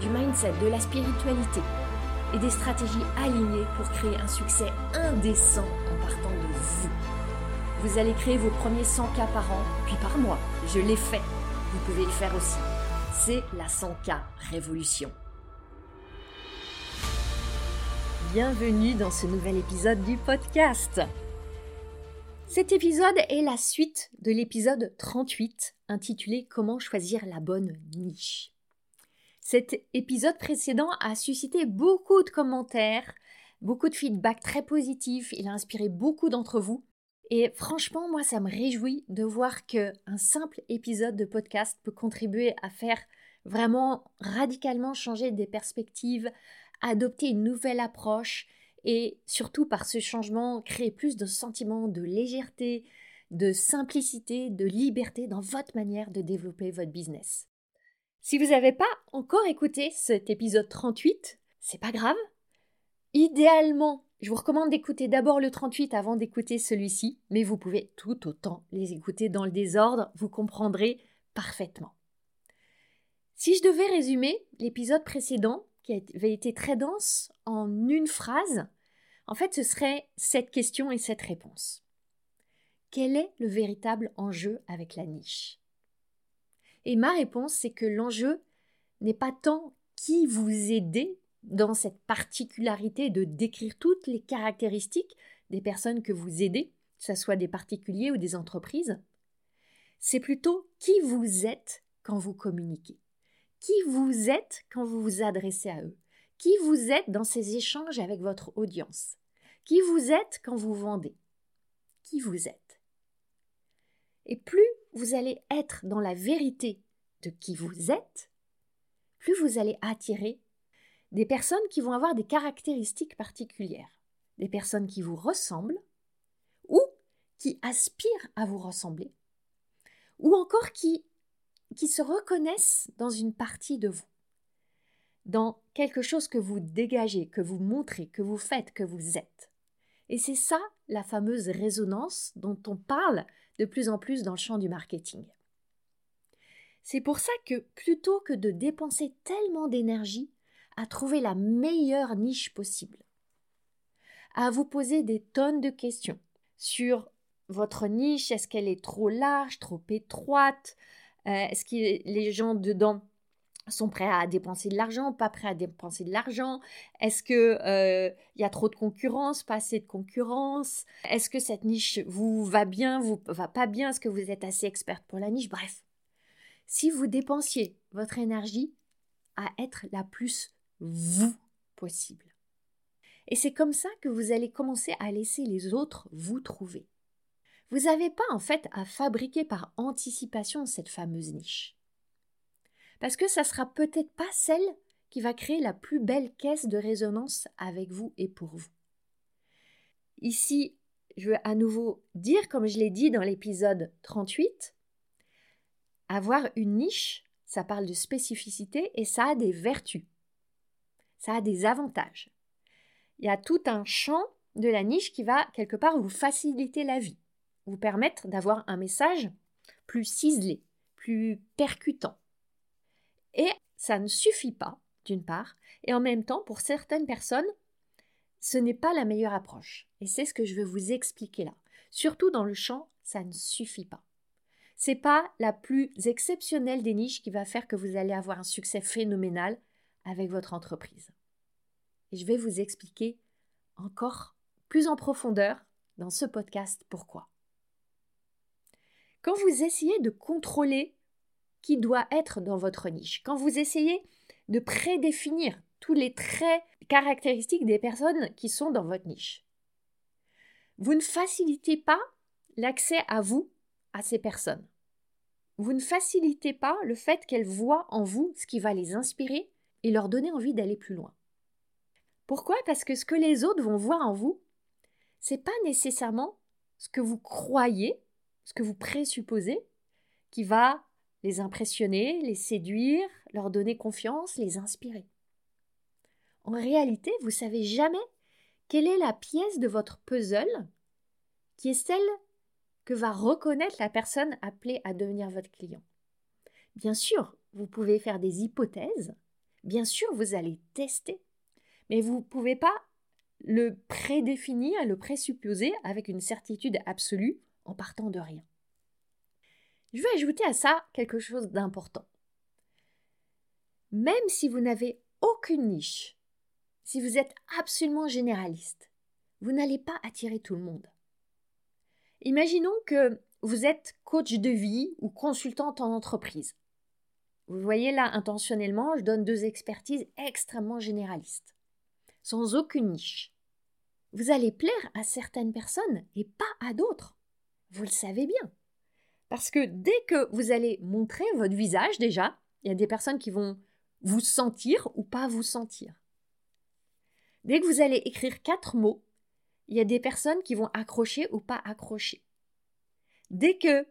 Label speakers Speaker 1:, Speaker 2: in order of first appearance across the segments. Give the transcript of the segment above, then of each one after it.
Speaker 1: du mindset, de la spiritualité et des stratégies alignées pour créer un succès indécent en partant de vous. Vous allez créer vos premiers 100 k par an, puis par mois. Je l'ai fait. Vous pouvez le faire aussi. C'est la 100K Révolution. Bienvenue dans ce nouvel épisode du podcast. Cet épisode est la suite de l'épisode 38 intitulé Comment choisir la bonne niche. Cet épisode précédent a suscité beaucoup de commentaires, beaucoup de feedback très positifs, il a inspiré beaucoup d'entre vous et franchement moi ça me réjouit de voir que un simple épisode de podcast peut contribuer à faire vraiment radicalement changer des perspectives, adopter une nouvelle approche et surtout par ce changement créer plus de sentiments de légèreté, de simplicité, de liberté dans votre manière de développer votre business. Si vous n'avez pas encore écouté cet épisode 38, c'est pas grave. Idéalement, je vous recommande d'écouter d'abord le 38 avant d'écouter celui-ci, mais vous pouvez tout autant les écouter dans le désordre, vous comprendrez parfaitement. Si je devais résumer l'épisode précédent, qui avait été très dense, en une phrase, en fait, ce serait cette question et cette réponse. Quel est le véritable enjeu avec la niche? Et ma réponse, c'est que l'enjeu n'est pas tant qui vous aidez dans cette particularité de décrire toutes les caractéristiques des personnes que vous aidez, que ce soit des particuliers ou des entreprises, c'est plutôt qui vous êtes quand vous communiquez, qui vous êtes quand vous vous adressez à eux, qui vous êtes dans ces échanges avec votre audience, qui vous êtes quand vous vendez, qui vous êtes. Et plus vous allez être dans la vérité de qui vous êtes, plus vous allez attirer des personnes qui vont avoir des caractéristiques particulières, des personnes qui vous ressemblent ou qui aspirent à vous ressembler, ou encore qui, qui se reconnaissent dans une partie de vous dans quelque chose que vous dégagez, que vous montrez, que vous faites, que vous êtes. Et c'est ça la fameuse résonance dont on parle de plus en plus dans le champ du marketing. C'est pour ça que plutôt que de dépenser tellement d'énergie à trouver la meilleure niche possible, à vous poser des tonnes de questions sur votre niche, est-ce qu'elle est trop large, trop étroite, euh, est-ce que les gens dedans sont prêts à dépenser de l'argent, pas prêts à dépenser de l'argent? Est-ce que il euh, y a trop de concurrence, pas assez de concurrence? Est-ce que cette niche vous va bien, vous va pas bien? Est-ce que vous êtes assez experte pour la niche? Bref, si vous dépensiez votre énergie à être la plus vous possible. Et c'est comme ça que vous allez commencer à laisser les autres vous trouver. Vous n'avez pas en fait à fabriquer par anticipation cette fameuse niche parce que ça sera peut-être pas celle qui va créer la plus belle caisse de résonance avec vous et pour vous. Ici, je veux à nouveau dire, comme je l'ai dit dans l'épisode 38, avoir une niche, ça parle de spécificité et ça a des vertus. Ça a des avantages. Il y a tout un champ de la niche qui va quelque part vous faciliter la vie, vous permettre d'avoir un message plus ciselé, plus percutant. Et ça ne suffit pas, d'une part, et en même temps, pour certaines personnes, ce n'est pas la meilleure approche. Et c'est ce que je veux vous expliquer là. Surtout dans le champ, ça ne suffit pas. C'est pas la plus exceptionnelle des niches qui va faire que vous allez avoir un succès phénoménal avec votre entreprise. Et je vais vous expliquer encore plus en profondeur dans ce podcast pourquoi. Quand vous essayez de contrôler qui doit être dans votre niche. Quand vous essayez de prédéfinir tous les traits caractéristiques des personnes qui sont dans votre niche, vous ne facilitez pas l'accès à vous, à ces personnes. Vous ne facilitez pas le fait qu'elles voient en vous ce qui va les inspirer et leur donner envie d'aller plus loin. Pourquoi? Parce que ce que les autres vont voir en vous, c'est pas nécessairement ce que vous croyez, ce que vous présupposez, qui va les impressionner, les séduire, leur donner confiance, les inspirer. En réalité, vous savez jamais quelle est la pièce de votre puzzle qui est celle que va reconnaître la personne appelée à devenir votre client. Bien sûr, vous pouvez faire des hypothèses, bien sûr, vous allez tester, mais vous ne pouvez pas le prédéfinir, le présupposer avec une certitude absolue en partant de rien. Je vais ajouter à ça quelque chose d'important. Même si vous n'avez aucune niche, si vous êtes absolument généraliste, vous n'allez pas attirer tout le monde. Imaginons que vous êtes coach de vie ou consultante en entreprise. Vous voyez là, intentionnellement, je donne deux expertises extrêmement généralistes, sans aucune niche. Vous allez plaire à certaines personnes et pas à d'autres. Vous le savez bien. Parce que dès que vous allez montrer votre visage déjà, il y a des personnes qui vont vous sentir ou pas vous sentir. Dès que vous allez écrire quatre mots, il y a des personnes qui vont accrocher ou pas accrocher. Dès que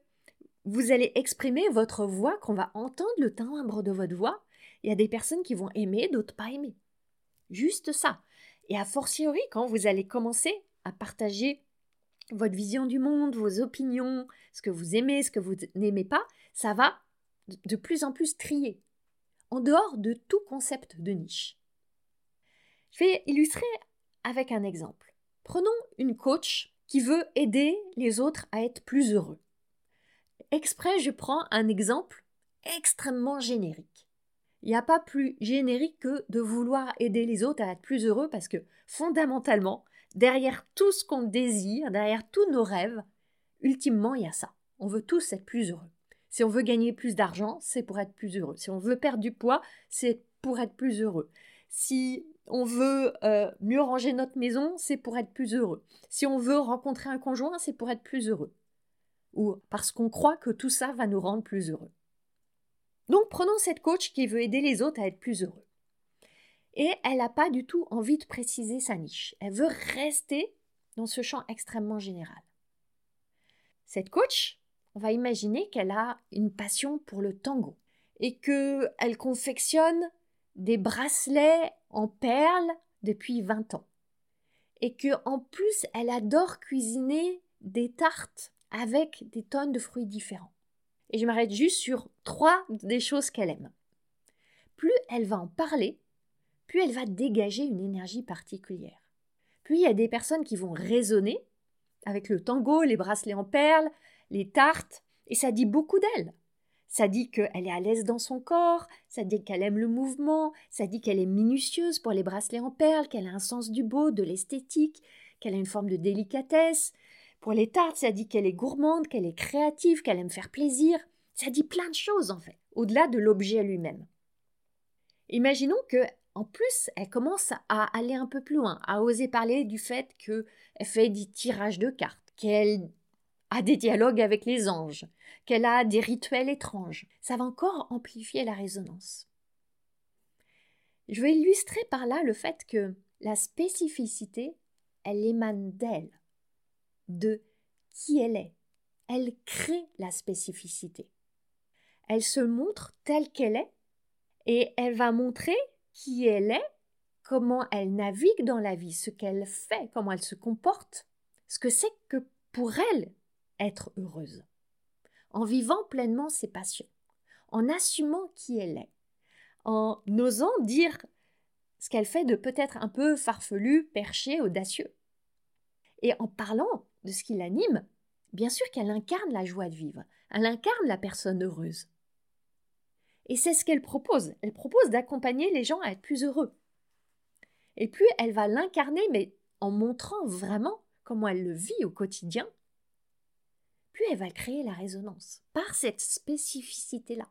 Speaker 1: vous allez exprimer votre voix, qu'on va entendre le timbre de votre voix, il y a des personnes qui vont aimer, d'autres pas aimer. Juste ça. Et a fortiori, quand vous allez commencer à partager votre vision du monde, vos opinions, ce que vous aimez, ce que vous n'aimez pas, ça va de plus en plus trier, en dehors de tout concept de niche. Je vais illustrer avec un exemple. Prenons une coach qui veut aider les autres à être plus heureux. Exprès, je prends un exemple extrêmement générique. Il n'y a pas plus générique que de vouloir aider les autres à être plus heureux parce que fondamentalement, derrière tout ce qu'on désire, derrière tous nos rêves, ultimement, il y a ça. On veut tous être plus heureux. Si on veut gagner plus d'argent, c'est pour être plus heureux. Si on veut perdre du poids, c'est pour être plus heureux. Si on veut euh, mieux ranger notre maison, c'est pour être plus heureux. Si on veut rencontrer un conjoint, c'est pour être plus heureux. Ou parce qu'on croit que tout ça va nous rendre plus heureux. Donc prenons cette coach qui veut aider les autres à être plus heureux. Et elle n'a pas du tout envie de préciser sa niche. Elle veut rester dans ce champ extrêmement général. Cette coach, on va imaginer qu'elle a une passion pour le tango et qu'elle confectionne des bracelets en perles depuis 20 ans. Et que en plus, elle adore cuisiner des tartes avec des tonnes de fruits différents. Et je m'arrête juste sur trois des choses qu'elle aime. Plus elle va en parler, plus elle va dégager une énergie particulière. Puis il y a des personnes qui vont résonner avec le tango, les bracelets en perles, les tartes, et ça dit beaucoup d'elle. Ça dit qu'elle est à l'aise dans son corps, ça dit qu'elle aime le mouvement, ça dit qu'elle est minutieuse pour les bracelets en perles, qu'elle a un sens du beau, de l'esthétique, qu'elle a une forme de délicatesse. Pour les tartes, ça dit qu'elle est gourmande, qu'elle est créative, qu'elle aime faire plaisir. Ça dit plein de choses en fait, au-delà de l'objet lui-même. Imaginons que en plus, elle commence à aller un peu plus loin, à oser parler du fait qu'elle fait des tirages de cartes, qu'elle a des dialogues avec les anges, qu'elle a des rituels étranges. Ça va encore amplifier la résonance. Je vais illustrer par là le fait que la spécificité, elle émane d'elle, de qui elle est. Elle crée la spécificité. Elle se montre telle qu'elle est et elle va montrer qui elle est, comment elle navigue dans la vie, ce qu'elle fait, comment elle se comporte, ce que c'est que pour elle être heureuse, en vivant pleinement ses passions, en assumant qui elle est, en osant dire ce qu'elle fait de peut-être un peu farfelu, perché, audacieux. Et en parlant de ce qui l'anime, bien sûr qu'elle incarne la joie de vivre, elle incarne la personne heureuse. Et c'est ce qu'elle propose. Elle propose d'accompagner les gens à être plus heureux. Et puis elle va l'incarner, mais en montrant vraiment comment elle le vit au quotidien, plus elle va créer la résonance par cette spécificité-là.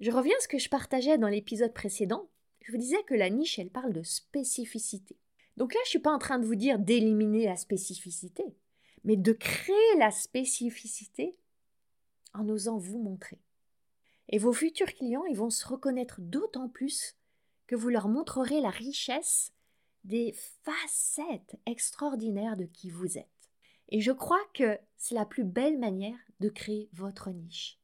Speaker 1: Je reviens à ce que je partageais dans l'épisode précédent. Je vous disais que la niche, elle parle de spécificité. Donc là, je ne suis pas en train de vous dire d'éliminer la spécificité, mais de créer la spécificité en osant vous montrer. Et vos futurs clients, ils vont se reconnaître d'autant plus que vous leur montrerez la richesse des facettes extraordinaires de qui vous êtes. Et je crois que c'est la plus belle manière de créer votre niche.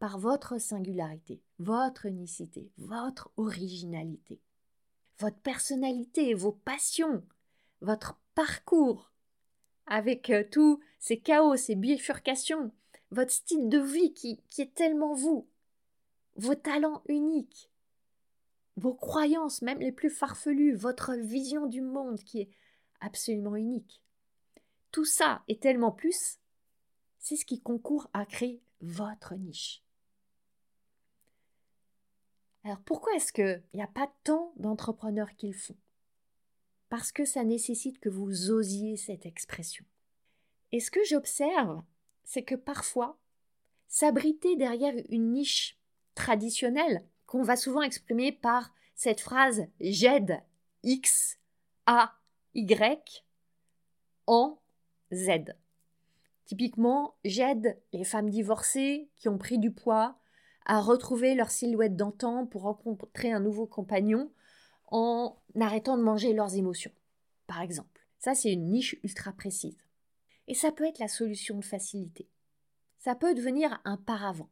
Speaker 1: Par votre singularité, votre unicité, votre originalité, votre personnalité, vos passions, votre parcours, avec euh, tous ces chaos, ces bifurcations, votre style de vie qui, qui est tellement vous, vos talents uniques, vos croyances, même les plus farfelues, votre vision du monde qui est absolument unique. Tout ça et tellement plus, c'est ce qui concourt à créer votre niche. Alors pourquoi est-ce qu'il n'y a pas tant d'entrepreneurs qui le font? Parce que ça nécessite que vous osiez cette expression. Et ce que j'observe, c'est que parfois, s'abriter derrière une niche traditionnelle, qu'on va souvent exprimer par cette phrase j'aide X, A, Y, en Z. Typiquement, j'aide les femmes divorcées qui ont pris du poids à retrouver leur silhouette d'antan pour rencontrer un nouveau compagnon en arrêtant de manger leurs émotions, par exemple. Ça, c'est une niche ultra précise. Et ça peut être la solution de facilité. Ça peut devenir un paravent.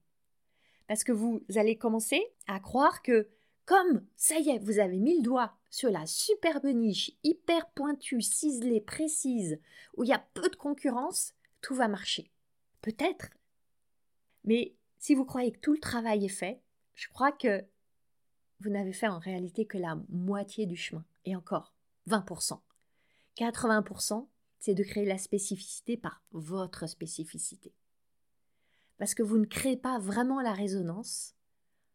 Speaker 1: Parce que vous allez commencer à croire que, comme ça y est, vous avez mis le doigt sur la superbe niche hyper pointue, ciselée, précise, où il y a peu de concurrence, tout va marcher. Peut-être. Mais si vous croyez que tout le travail est fait, je crois que vous n'avez fait en réalité que la moitié du chemin. Et encore, 20%. 80%, c'est de créer la spécificité par votre spécificité. Parce que vous ne créez pas vraiment la résonance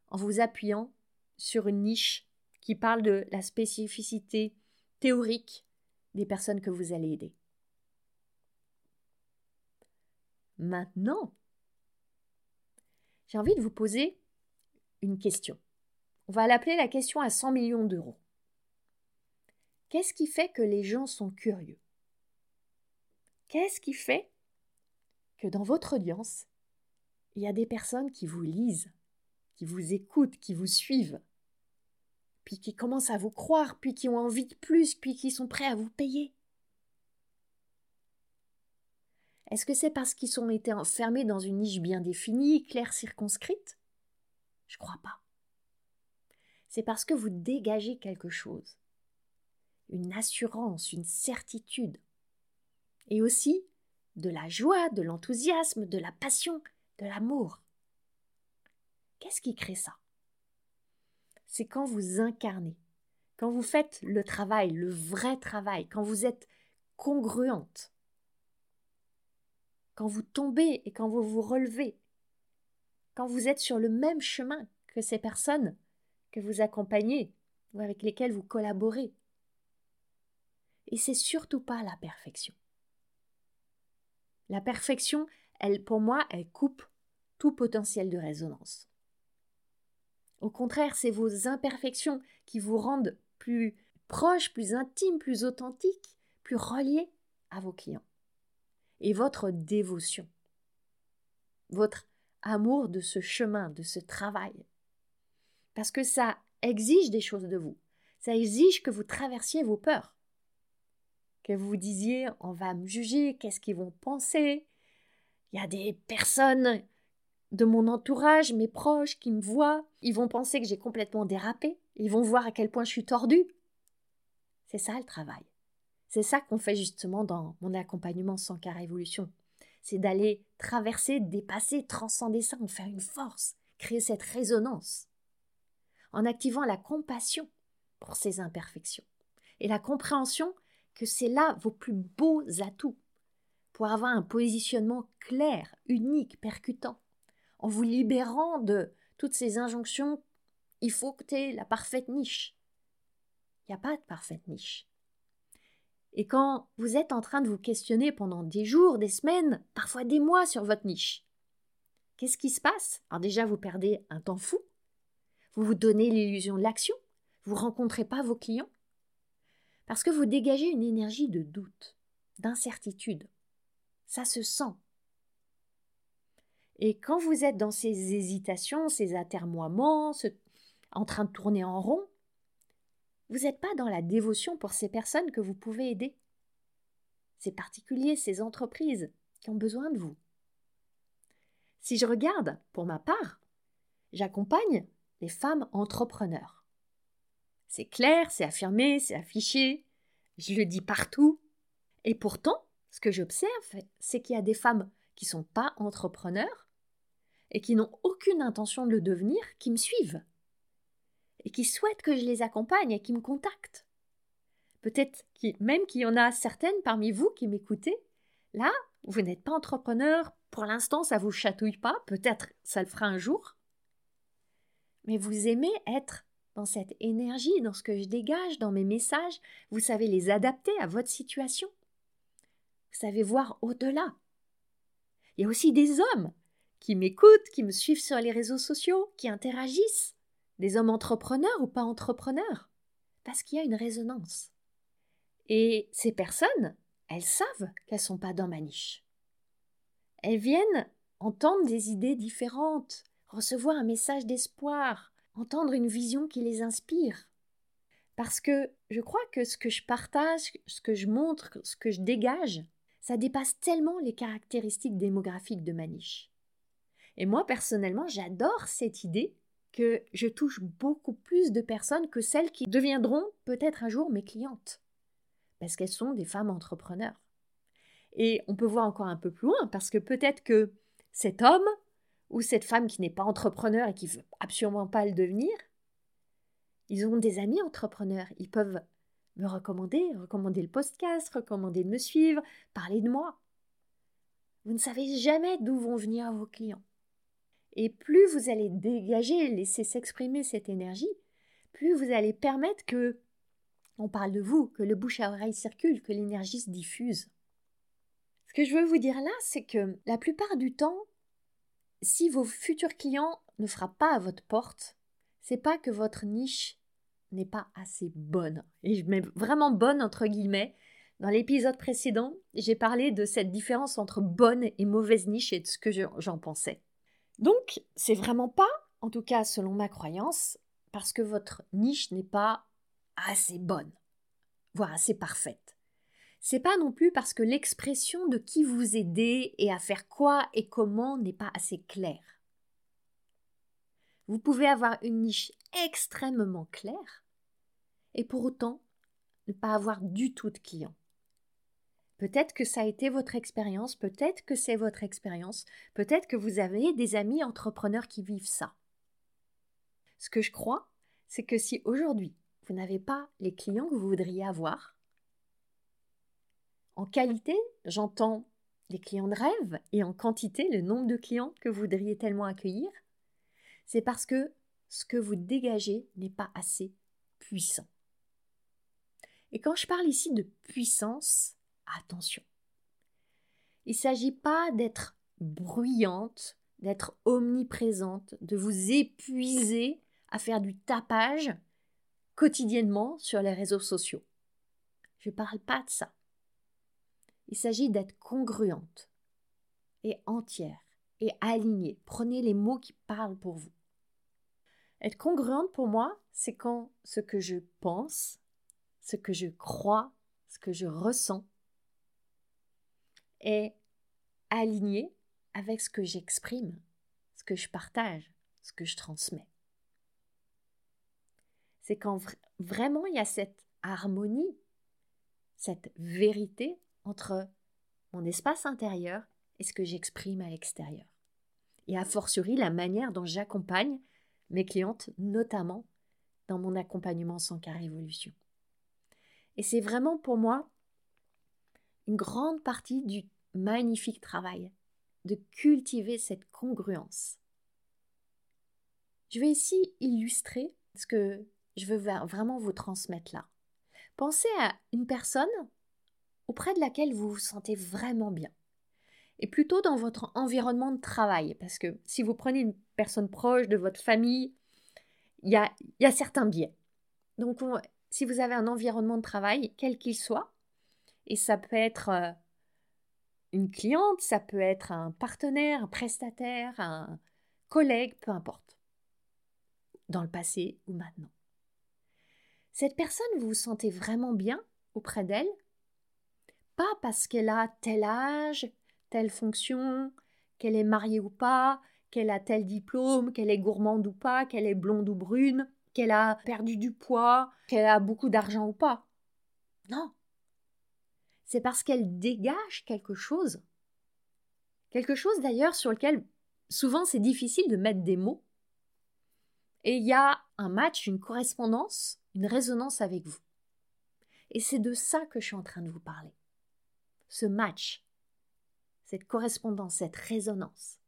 Speaker 1: en vous appuyant sur une niche qui parle de la spécificité théorique des personnes que vous allez aider. Maintenant, j'ai envie de vous poser une question. On va l'appeler la question à 100 millions d'euros. Qu'est-ce qui fait que les gens sont curieux? Qu'est-ce qui fait que dans votre audience, il y a des personnes qui vous lisent, qui vous écoutent, qui vous suivent, puis qui commencent à vous croire, puis qui ont envie de plus, puis qui sont prêts à vous payer Est-ce que c'est parce qu'ils ont été enfermés dans une niche bien définie, claire, circonscrite? Je crois pas. C'est parce que vous dégagez quelque chose. Une assurance, une certitude, et aussi de la joie, de l'enthousiasme, de la passion, de l'amour. Qu'est-ce qui crée ça? C'est quand vous incarnez, quand vous faites le travail, le vrai travail, quand vous êtes congruente, quand vous tombez et quand vous vous relevez, quand vous êtes sur le même chemin que ces personnes que vous accompagnez ou avec lesquelles vous collaborez. Et c'est surtout pas la perfection. La perfection, elle, pour moi, elle coupe tout potentiel de résonance. Au contraire, c'est vos imperfections qui vous rendent plus proches, plus intimes, plus authentiques, plus reliés à vos clients. Et votre dévotion, votre amour de ce chemin, de ce travail. Parce que ça exige des choses de vous. Ça exige que vous traversiez vos peurs que vous disiez on va me juger, qu'est-ce qu'ils vont penser. Il y a des personnes de mon entourage, mes proches, qui me voient, ils vont penser que j'ai complètement dérapé, ils vont voir à quel point je suis tordue. C'est ça le travail. C'est ça qu'on fait justement dans mon accompagnement sans cas révolution. C'est d'aller traverser, dépasser, transcender ça, en faire une force, créer cette résonance, en activant la compassion pour ces imperfections et la compréhension que c'est là vos plus beaux atouts pour avoir un positionnement clair, unique, percutant, en vous libérant de toutes ces injonctions il faut que tu aies la parfaite niche. Il n'y a pas de parfaite niche. Et quand vous êtes en train de vous questionner pendant des jours, des semaines, parfois des mois sur votre niche, qu'est-ce qui se passe? Alors déjà, vous perdez un temps fou, vous vous donnez l'illusion de l'action, vous rencontrez pas vos clients, parce que vous dégagez une énergie de doute, d'incertitude. Ça se sent. Et quand vous êtes dans ces hésitations, ces atermoiements, en train de tourner en rond, vous n'êtes pas dans la dévotion pour ces personnes que vous pouvez aider. Ces particuliers, ces entreprises qui ont besoin de vous. Si je regarde, pour ma part, j'accompagne les femmes entrepreneurs. C'est clair, c'est affirmé, c'est affiché, je le dis partout. Et pourtant, ce que j'observe, c'est qu'il y a des femmes qui ne sont pas entrepreneurs et qui n'ont aucune intention de le devenir, qui me suivent et qui souhaitent que je les accompagne et qui me contactent. Peut-être même qu'il y en a certaines parmi vous qui m'écoutez. Là, vous n'êtes pas entrepreneur, pour l'instant ça vous chatouille pas, peut-être ça le fera un jour. Mais vous aimez être dans cette énergie, dans ce que je dégage, dans mes messages, vous savez les adapter à votre situation. Savez voir au-delà. Il y a aussi des hommes qui m'écoutent, qui me suivent sur les réseaux sociaux, qui interagissent, des hommes entrepreneurs ou pas entrepreneurs, parce qu'il y a une résonance. Et ces personnes, elles savent qu'elles sont pas dans ma niche. Elles viennent entendre des idées différentes, recevoir un message d'espoir, entendre une vision qui les inspire. Parce que je crois que ce que je partage, ce que je montre, ce que je dégage, ça dépasse tellement les caractéristiques démographiques de ma niche. Et moi, personnellement, j'adore cette idée que je touche beaucoup plus de personnes que celles qui deviendront peut-être un jour mes clientes. Parce qu'elles sont des femmes entrepreneurs. Et on peut voir encore un peu plus loin, parce que peut-être que cet homme ou cette femme qui n'est pas entrepreneur et qui veut absolument pas le devenir, ils ont des amis entrepreneurs. Ils peuvent me recommander, recommander le podcast, recommander de me suivre, parler de moi. Vous ne savez jamais d'où vont venir vos clients. Et plus vous allez dégager, laisser s'exprimer cette énergie, plus vous allez permettre que on parle de vous, que le bouche à oreille circule, que l'énergie se diffuse. Ce que je veux vous dire là, c'est que la plupart du temps, si vos futurs clients ne frappent pas à votre porte, c'est pas que votre niche n'est pas assez bonne. Et je mets vraiment bonne entre guillemets. Dans l'épisode précédent, j'ai parlé de cette différence entre bonne et mauvaise niche et de ce que j'en pensais. Donc, c'est vraiment pas, en tout cas selon ma croyance, parce que votre niche n'est pas assez bonne, voire assez parfaite. C'est pas non plus parce que l'expression de qui vous aidez et à faire quoi et comment n'est pas assez claire. Vous pouvez avoir une niche extrêmement claire et pour autant ne pas avoir du tout de clients. Peut-être que ça a été votre expérience, peut-être que c'est votre expérience, peut-être que vous avez des amis entrepreneurs qui vivent ça. Ce que je crois, c'est que si aujourd'hui vous n'avez pas les clients que vous voudriez avoir, en qualité, j'entends les clients de rêve et en quantité, le nombre de clients que vous voudriez tellement accueillir, c'est parce que ce que vous dégagez n'est pas assez puissant. Et quand je parle ici de puissance, attention. Il ne s'agit pas d'être bruyante, d'être omniprésente, de vous épuiser à faire du tapage quotidiennement sur les réseaux sociaux. Je ne parle pas de ça. Il s'agit d'être congruente et entière et alignée. Prenez les mots qui parlent pour vous. Être congruente pour moi, c'est quand ce que je pense, ce que je crois, ce que je ressens est aligné avec ce que j'exprime, ce que je partage, ce que je transmets. C'est quand vraiment il y a cette harmonie, cette vérité entre mon espace intérieur et ce que j'exprime à l'extérieur. Et a fortiori la manière dont j'accompagne mes clientes, notamment dans mon accompagnement sans car évolution. Et c'est vraiment pour moi une grande partie du magnifique travail de cultiver cette congruence. Je vais ici illustrer ce que je veux vraiment vous transmettre là. Pensez à une personne auprès de laquelle vous vous sentez vraiment bien. Et plutôt dans votre environnement de travail, parce que si vous prenez une personne proche de votre famille, il y a, certains biais. Donc, si vous avez un environnement de travail, quel qu'il soit, et ça peut être euh, une cliente, ça peut être un partenaire, un prestataire, un collègue, peu importe. Dans le passé ou maintenant. Cette personne, vous vous sentez vraiment bien auprès d'elle? Pas parce qu'elle a tel âge, telle fonction, qu'elle est mariée ou pas, qu'elle a tel diplôme, qu'elle est gourmande ou pas, qu'elle est blonde ou brune, qu'elle a perdu du poids, qu'elle a beaucoup d'argent ou pas. Non. C'est parce qu'elle dégage quelque chose. Quelque chose d'ailleurs sur lequel souvent c'est difficile de mettre des mots. Et il y a un match, une correspondance, une résonance avec vous. Et c'est de ça que je suis en train de vous parler. Ce match, cette correspondance, cette résonance.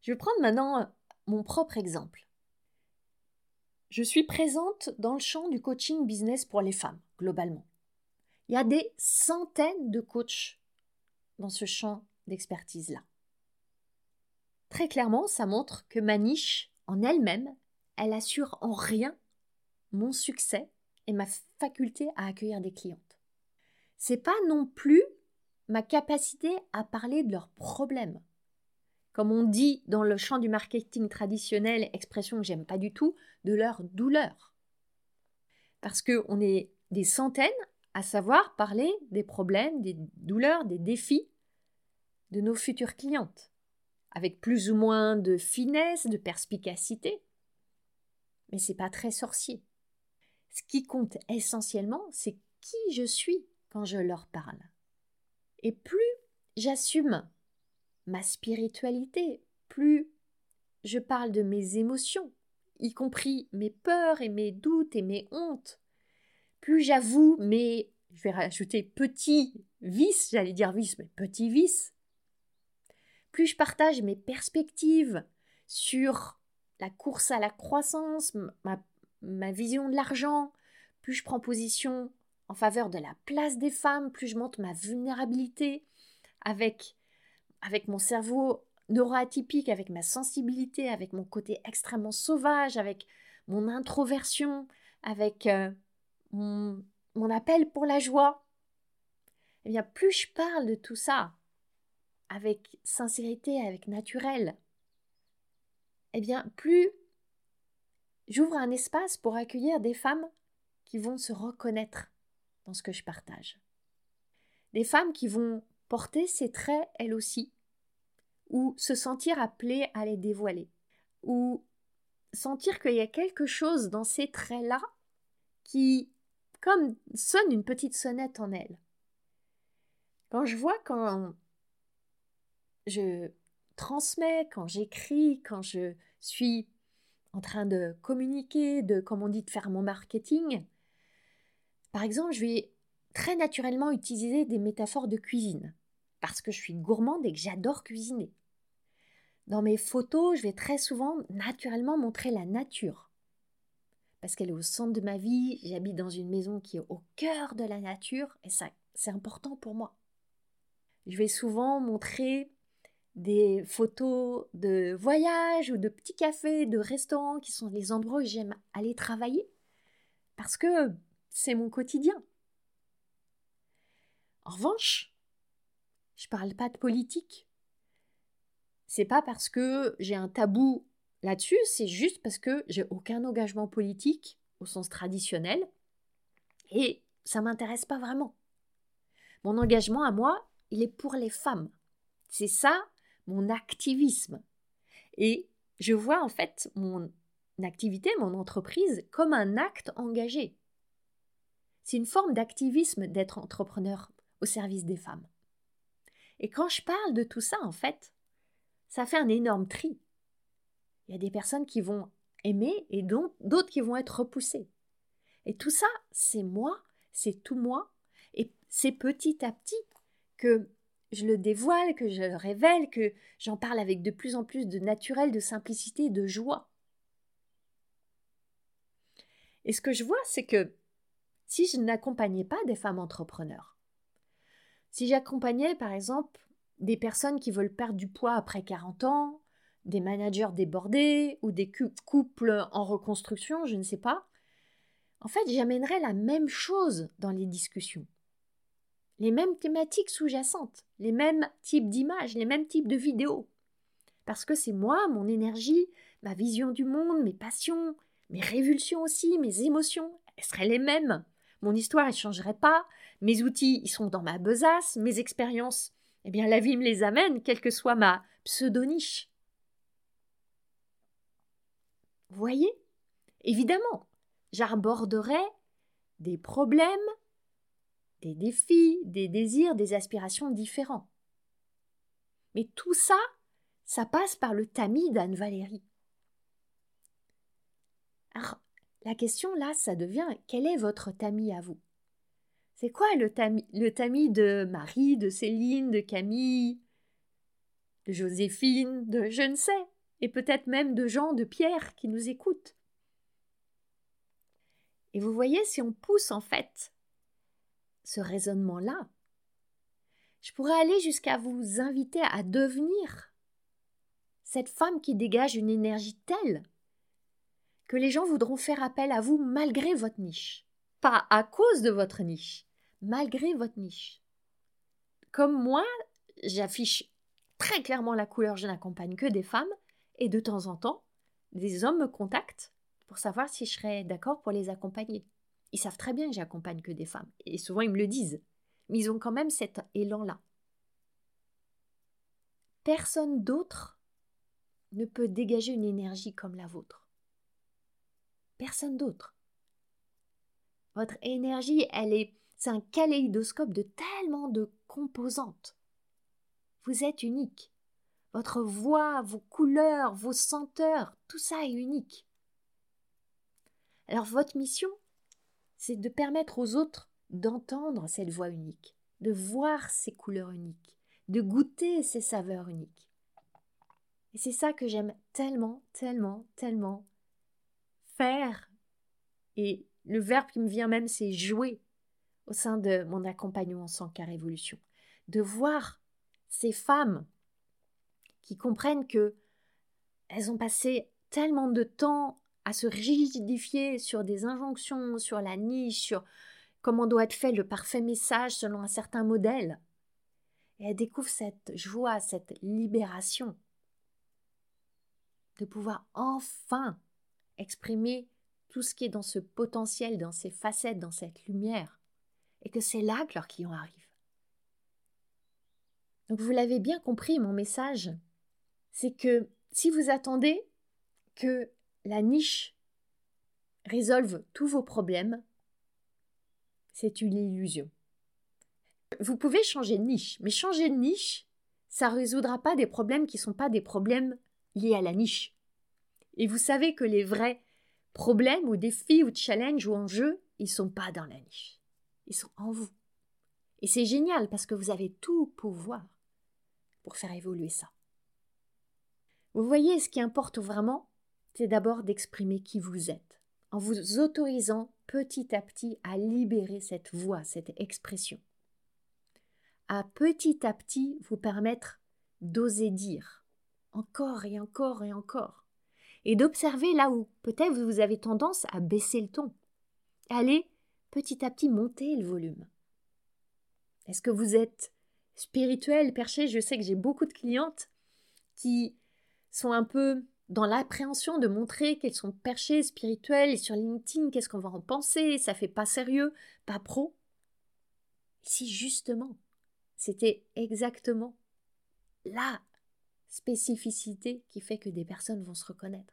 Speaker 1: Je vais prendre maintenant mon propre exemple. Je suis présente dans le champ du coaching business pour les femmes, globalement. Il y a des centaines de coachs dans ce champ d'expertise-là. Très clairement, ça montre que ma niche, en elle-même, elle assure en rien mon succès et ma faculté à accueillir des clientes. C'est pas non plus ma capacité à parler de leurs problèmes comme on dit dans le champ du marketing traditionnel, expression que j'aime pas du tout, de leur douleur. Parce qu'on est des centaines à savoir parler des problèmes, des douleurs, des défis de nos futures clientes, avec plus ou moins de finesse, de perspicacité. Mais c'est pas très sorcier. Ce qui compte essentiellement, c'est qui je suis quand je leur parle. Et plus j'assume ma spiritualité, plus je parle de mes émotions, y compris mes peurs et mes doutes et mes hontes, plus j'avoue mes, je vais rajouter petits vices, j'allais dire vices, mais petits vices, plus je partage mes perspectives sur la course à la croissance, ma, ma vision de l'argent, plus je prends position en faveur de la place des femmes, plus je montre ma vulnérabilité avec avec mon cerveau neuroatypique, avec ma sensibilité, avec mon côté extrêmement sauvage, avec mon introversion, avec euh, mon, mon appel pour la joie, eh bien, plus je parle de tout ça avec sincérité, avec naturel, eh bien, plus j'ouvre un espace pour accueillir des femmes qui vont se reconnaître dans ce que je partage. Des femmes qui vont porter ses traits elles aussi, ou se sentir appelée à les dévoiler, ou sentir qu'il y a quelque chose dans ces traits-là qui, comme, sonne une petite sonnette en elles. Quand je vois quand je transmets, quand j'écris, quand je suis en train de communiquer, de, comme on dit, de faire mon marketing, par exemple, je vais très naturellement utiliser des métaphores de cuisine parce que je suis gourmande et que j'adore cuisiner. Dans mes photos, je vais très souvent naturellement montrer la nature. Parce qu'elle est au centre de ma vie, j'habite dans une maison qui est au cœur de la nature et ça, c'est important pour moi. Je vais souvent montrer des photos de voyages ou de petits cafés, de restaurants qui sont les endroits où j'aime aller travailler parce que c'est mon quotidien. En revanche, je parle pas de politique. C'est pas parce que j'ai un tabou là-dessus, c'est juste parce que j'ai aucun engagement politique au sens traditionnel et ça m'intéresse pas vraiment. Mon engagement à moi, il est pour les femmes. C'est ça mon activisme. Et je vois en fait mon activité, mon entreprise, comme un acte engagé. C'est une forme d'activisme d'être entrepreneur au service des femmes. Et quand je parle de tout ça, en fait, ça fait un énorme tri. Il y a des personnes qui vont aimer et d'autres qui vont être repoussées. Et tout ça, c'est moi, c'est tout moi, et c'est petit à petit que je le dévoile, que je le révèle, que j'en parle avec de plus en plus de naturel, de simplicité, de joie. Et ce que je vois, c'est que si je n'accompagnais pas des femmes entrepreneurs, si j'accompagnais par exemple des personnes qui veulent perdre du poids après 40 ans, des managers débordés ou des couples en reconstruction, je ne sais pas, en fait j'amènerais la même chose dans les discussions. les mêmes thématiques sous-jacentes, les mêmes types d'images, les mêmes types de vidéos. Parce que c'est moi, mon énergie, ma vision du monde, mes passions, mes révulsions aussi, mes émotions, elles seraient les mêmes. Mon histoire, elle ne changerait pas. Mes outils, ils sont dans ma besace. Mes expériences, eh bien, la vie me les amène, quelle que soit ma pseudo-niche. Voyez? Évidemment, j'arborderai des problèmes, des défis, des désirs, des aspirations différents. Mais tout ça, ça passe par le tamis d'Anne Valérie. Alors, la question là, ça devient quel est votre tamis à vous? C'est quoi le tamis, de Marie, de Céline, de Camille, de Joséphine, de je ne sais, et peut-être même de Jean, de Pierre qui nous écoutent? Et vous voyez, si on pousse en fait ce raisonnement-là, je pourrais aller jusqu'à vous inviter à devenir cette femme qui dégage une énergie telle les gens voudront faire appel à vous malgré votre niche. Pas à cause de votre niche, malgré votre niche. Comme moi, j'affiche très clairement la couleur je n'accompagne que des femmes, et de temps en temps, des hommes me contactent pour savoir si je serais d'accord pour les accompagner. Ils savent très bien que j'accompagne que des femmes, et souvent ils me le disent, mais ils ont quand même cet élan-là. Personne d'autre ne peut dégager une énergie comme la vôtre personne d'autre. Votre énergie, elle est, c'est un kaléidoscope de tellement de composantes. Vous êtes unique. Votre voix, vos couleurs, vos senteurs, tout ça est unique. Alors votre mission, c'est de permettre aux autres d'entendre cette voix unique, de voir ces couleurs uniques, de goûter ces saveurs uniques. Et c'est ça que j'aime tellement, tellement, tellement faire, et le verbe qui me vient même, c'est jouer au sein de mon accompagnement sans cas révolution. De voir ces femmes qui comprennent que elles ont passé tellement de temps à se rigidifier sur des injonctions, sur la niche, sur comment doit être fait le parfait message selon un certain modèle. Et elles découvrent cette joie, cette libération de pouvoir enfin exprimer tout ce qui est dans ce potentiel, dans ces facettes, dans cette lumière, et que c'est là que leur client arrive. Donc vous l'avez bien compris, mon message, c'est que si vous attendez que la niche résolve tous vos problèmes, c'est une illusion. Vous pouvez changer de niche, mais changer de niche, ça ne résoudra pas des problèmes qui ne sont pas des problèmes liés à la niche. Et vous savez que les vrais problèmes ou défis ou challenges ou enjeux, ils sont pas dans la niche. Ils sont en vous. Et c'est génial parce que vous avez tout pouvoir pour faire évoluer ça. Vous voyez, ce qui importe vraiment, c'est d'abord d'exprimer qui vous êtes, en vous autorisant petit à petit à libérer cette voix, cette expression. À petit à petit vous permettre d'oser dire, encore et encore et encore, et d'observer là où peut-être vous avez tendance à baisser le ton. Allez petit à petit monter le volume. Est-ce que vous êtes spirituel, perché? Je sais que j'ai beaucoup de clientes qui sont un peu dans l'appréhension de montrer qu'elles sont perchées, spirituelles, et sur LinkedIn, qu'est-ce qu'on va en penser? Ça fait pas sérieux, pas pro? Si justement, c'était exactement là spécificité qui fait que des personnes vont se reconnaître.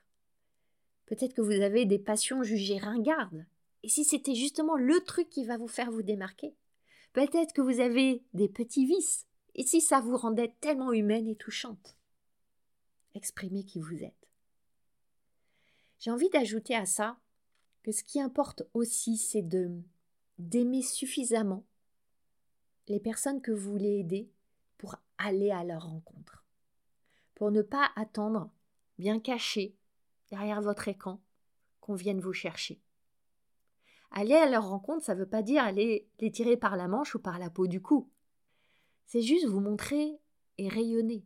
Speaker 1: Peut-être que vous avez des passions jugées ringardes. Et si c'était justement le truc qui va vous faire vous démarquer Peut-être que vous avez des petits vices. Et si ça vous rendait tellement humaine et touchante Exprimez qui vous êtes. J'ai envie d'ajouter à ça que ce qui importe aussi, c'est de d'aimer suffisamment les personnes que vous voulez aider pour aller à leur rencontre pour ne pas attendre, bien caché, derrière votre écran, qu'on vienne vous chercher. Aller à leur rencontre, ça ne veut pas dire aller les tirer par la manche ou par la peau du cou. C'est juste vous montrer et rayonner.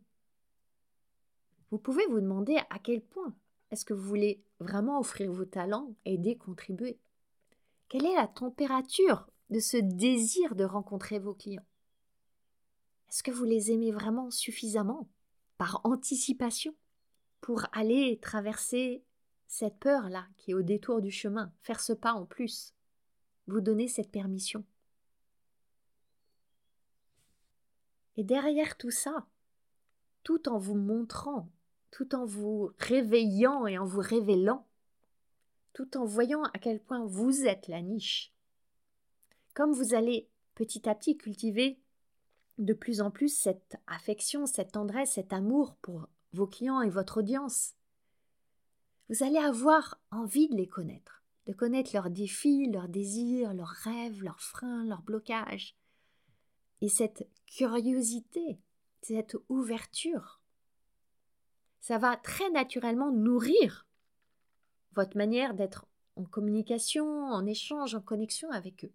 Speaker 1: Vous pouvez vous demander à quel point est-ce que vous voulez vraiment offrir vos talents, aider, contribuer. Quelle est la température de ce désir de rencontrer vos clients? Est-ce que vous les aimez vraiment suffisamment, par anticipation, pour aller traverser cette peur-là qui est au détour du chemin, faire ce pas en plus, vous donner cette permission. Et derrière tout ça, tout en vous montrant, tout en vous réveillant et en vous révélant, tout en voyant à quel point vous êtes la niche, comme vous allez petit à petit cultiver de plus en plus cette affection, cette tendresse, cet amour pour vos clients et votre audience, vous allez avoir envie de les connaître, de connaître leurs défis, leurs désirs, leurs rêves, leurs freins, leurs blocages, et cette curiosité, cette ouverture, ça va très naturellement nourrir votre manière d'être en communication, en échange, en connexion avec eux.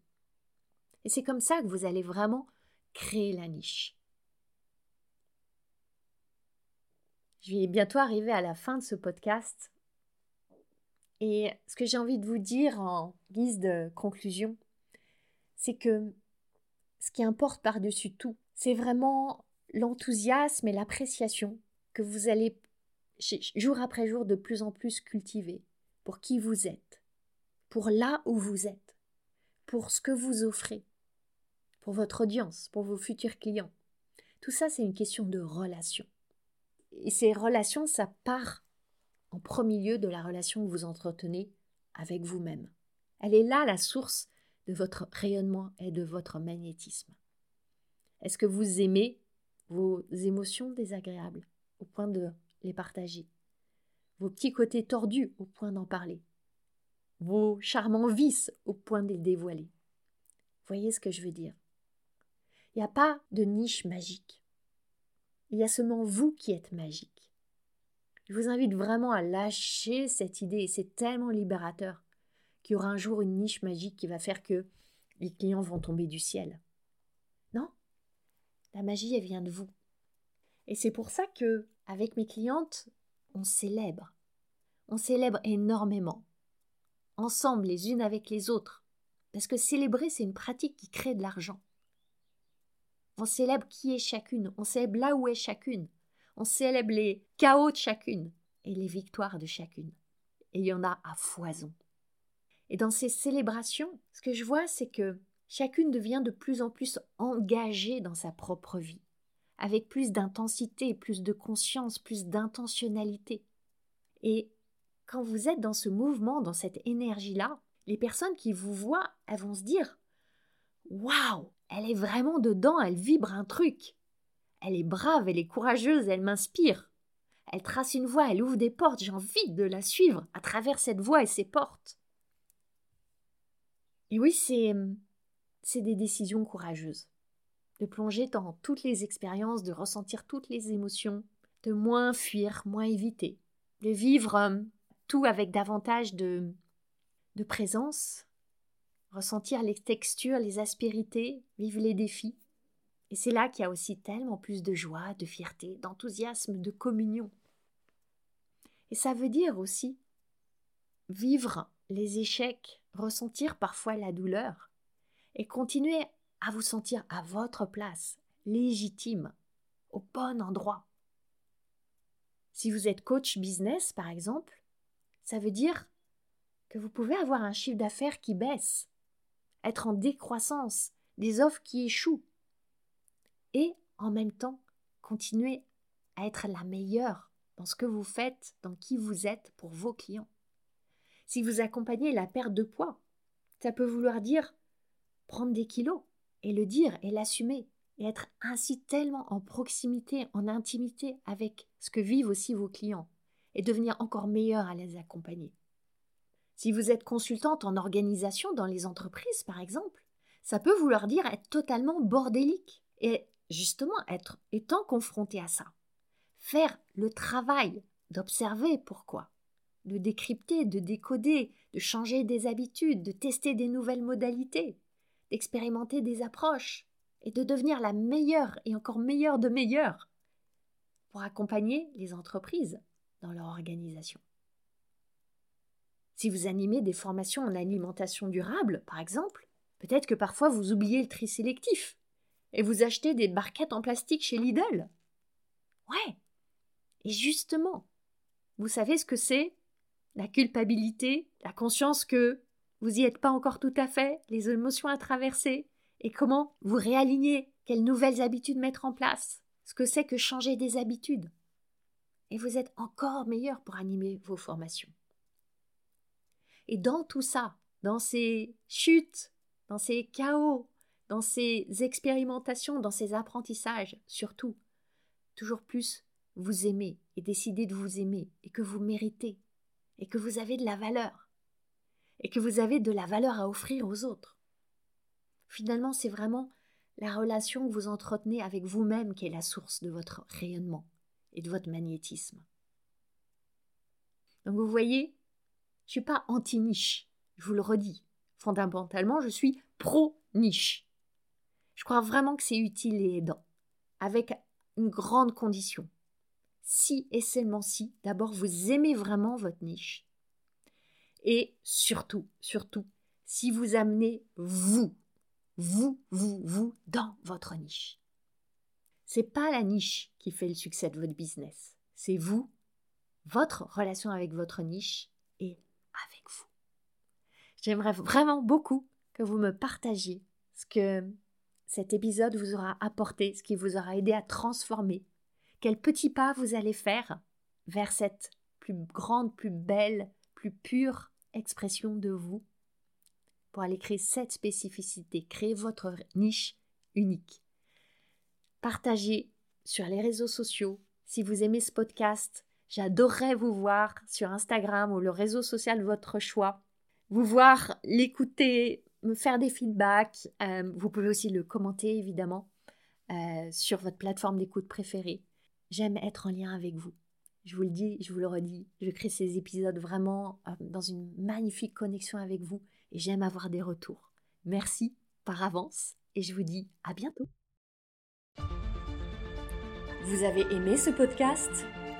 Speaker 1: Et c'est comme ça que vous allez vraiment créer la niche. Je vais bientôt arriver à la fin de ce podcast. Et ce que j'ai envie de vous dire en guise de conclusion, c'est que ce qui importe par-dessus tout, c'est vraiment l'enthousiasme et l'appréciation que vous allez jour après jour de plus en plus cultiver pour qui vous êtes, pour là où vous êtes, pour ce que vous offrez, pour votre audience, pour vos futurs clients. Tout ça, c'est une question de relation. Et ces relations, ça part en premier lieu de la relation que vous entretenez avec vous-même. Elle est là la source de votre rayonnement et de votre magnétisme Est-ce que vous aimez vos émotions désagréables au point de les partager? Vos petits côtés tordus au point d'en parler? Vos charmants vices au point de les dévoiler? Voyez ce que je veux dire Il n'y a pas de niche magique. Il y a seulement vous qui êtes magique. Je vous invite vraiment à lâcher cette idée, c'est tellement libérateur qu'il y aura un jour une niche magique qui va faire que les clients vont tomber du ciel. Non, la magie, elle vient de vous. Et c'est pour ça que, avec mes clientes, on célèbre. On célèbre énormément. Ensemble, les unes avec les autres. Parce que célébrer, c'est une pratique qui crée de l'argent. On célèbre qui est chacune, on célèbre là où est chacune, on célèbre les chaos de chacune et les victoires de chacune. Et il y en a à foison. Et dans ces célébrations, ce que je vois, c'est que chacune devient de plus en plus engagée dans sa propre vie, avec plus d'intensité, plus de conscience, plus d'intentionnalité. Et quand vous êtes dans ce mouvement, dans cette énergie-là, les personnes qui vous voient, elles vont se dire Waouh, elle est vraiment dedans, elle vibre un truc. Elle est brave, elle est courageuse, elle m'inspire. Elle trace une voie, elle ouvre des portes, j'ai envie de la suivre à travers cette voie et ces portes. Et oui, c'est, c'est des décisions courageuses. De plonger dans toutes les expériences, de ressentir toutes les émotions, de moins fuir, moins éviter, de vivre euh, tout avec davantage de, de présence, ressentir les textures, les aspérités, vivre les défis. Et c'est là qu'il y a aussi tellement plus de joie, de fierté, d'enthousiasme, de communion. Et ça veut dire aussi vivre les échecs, ressentir parfois la douleur, et continuer à vous sentir à votre place, légitime, au bon endroit. Si vous êtes coach business, par exemple, ça veut dire que vous pouvez avoir un chiffre d'affaires qui baisse, être en décroissance, des offres qui échouent, et en même temps continuer à être la meilleure dans ce que vous faites, dans qui vous êtes pour vos clients. Si vous accompagnez la perte de poids, ça peut vouloir dire prendre des kilos et le dire et l'assumer et être ainsi tellement en proximité, en intimité avec ce que vivent aussi vos clients et devenir encore meilleur à les accompagner. Si vous êtes consultante en organisation dans les entreprises, par exemple, ça peut vouloir dire être totalement bordélique et justement être étant confronté à ça. Faire le travail d'observer pourquoi de décrypter, de décoder, de changer des habitudes, de tester des nouvelles modalités, d'expérimenter des approches, et de devenir la meilleure et encore meilleure de meilleures pour accompagner les entreprises dans leur organisation. Si vous animez des formations en alimentation durable, par exemple, peut-être que parfois vous oubliez le tri sélectif. et vous achetez des barquettes en plastique chez Lidl. Ouais. Et justement, vous savez ce que c'est? La culpabilité, la conscience que vous n'y êtes pas encore tout à fait, les émotions à traverser, et comment vous réaligner, quelles nouvelles habitudes mettre en place, ce que c'est que changer des habitudes. Et vous êtes encore meilleur pour animer vos formations. Et dans tout ça, dans ces chutes, dans ces chaos, dans ces expérimentations, dans ces apprentissages, surtout, toujours plus vous aimez et décidez de vous aimer et que vous méritez et que vous avez de la valeur et que vous avez de la valeur à offrir aux autres. Finalement, c'est vraiment la relation que vous entretenez avec vous-même qui est la source de votre rayonnement et de votre magnétisme. Donc vous voyez, je suis pas anti-niche, je vous le redis. Fondamentalement, je suis pro-niche. Je crois vraiment que c'est utile et aidant, avec une grande condition. Si et seulement si, d'abord, vous aimez vraiment votre niche. Et surtout, surtout, si vous amenez vous, vous, vous, vous dans votre niche. C'est pas la niche qui fait le succès de votre business. C'est vous, votre relation avec votre niche et avec vous. J'aimerais vraiment beaucoup que vous me partagiez ce que cet épisode vous aura apporté, ce qui vous aura aidé à transformer. Quel petit pas vous allez faire vers cette plus grande, plus belle, plus pure expression de vous pour aller créer cette spécificité, créer votre niche unique. Partagez sur les réseaux sociaux. Si vous aimez ce podcast, j'adorerais vous voir sur Instagram ou le réseau social de votre choix. Vous voir, l'écouter, me faire des feedbacks. Euh, vous pouvez aussi le commenter évidemment euh, sur votre plateforme d'écoute préférée. J'aime être en lien avec vous. Je vous le dis, je vous le redis, je crée ces épisodes vraiment euh, dans une magnifique connexion avec vous et j'aime avoir des retours. Merci par avance et je vous dis à bientôt. Vous avez aimé ce podcast?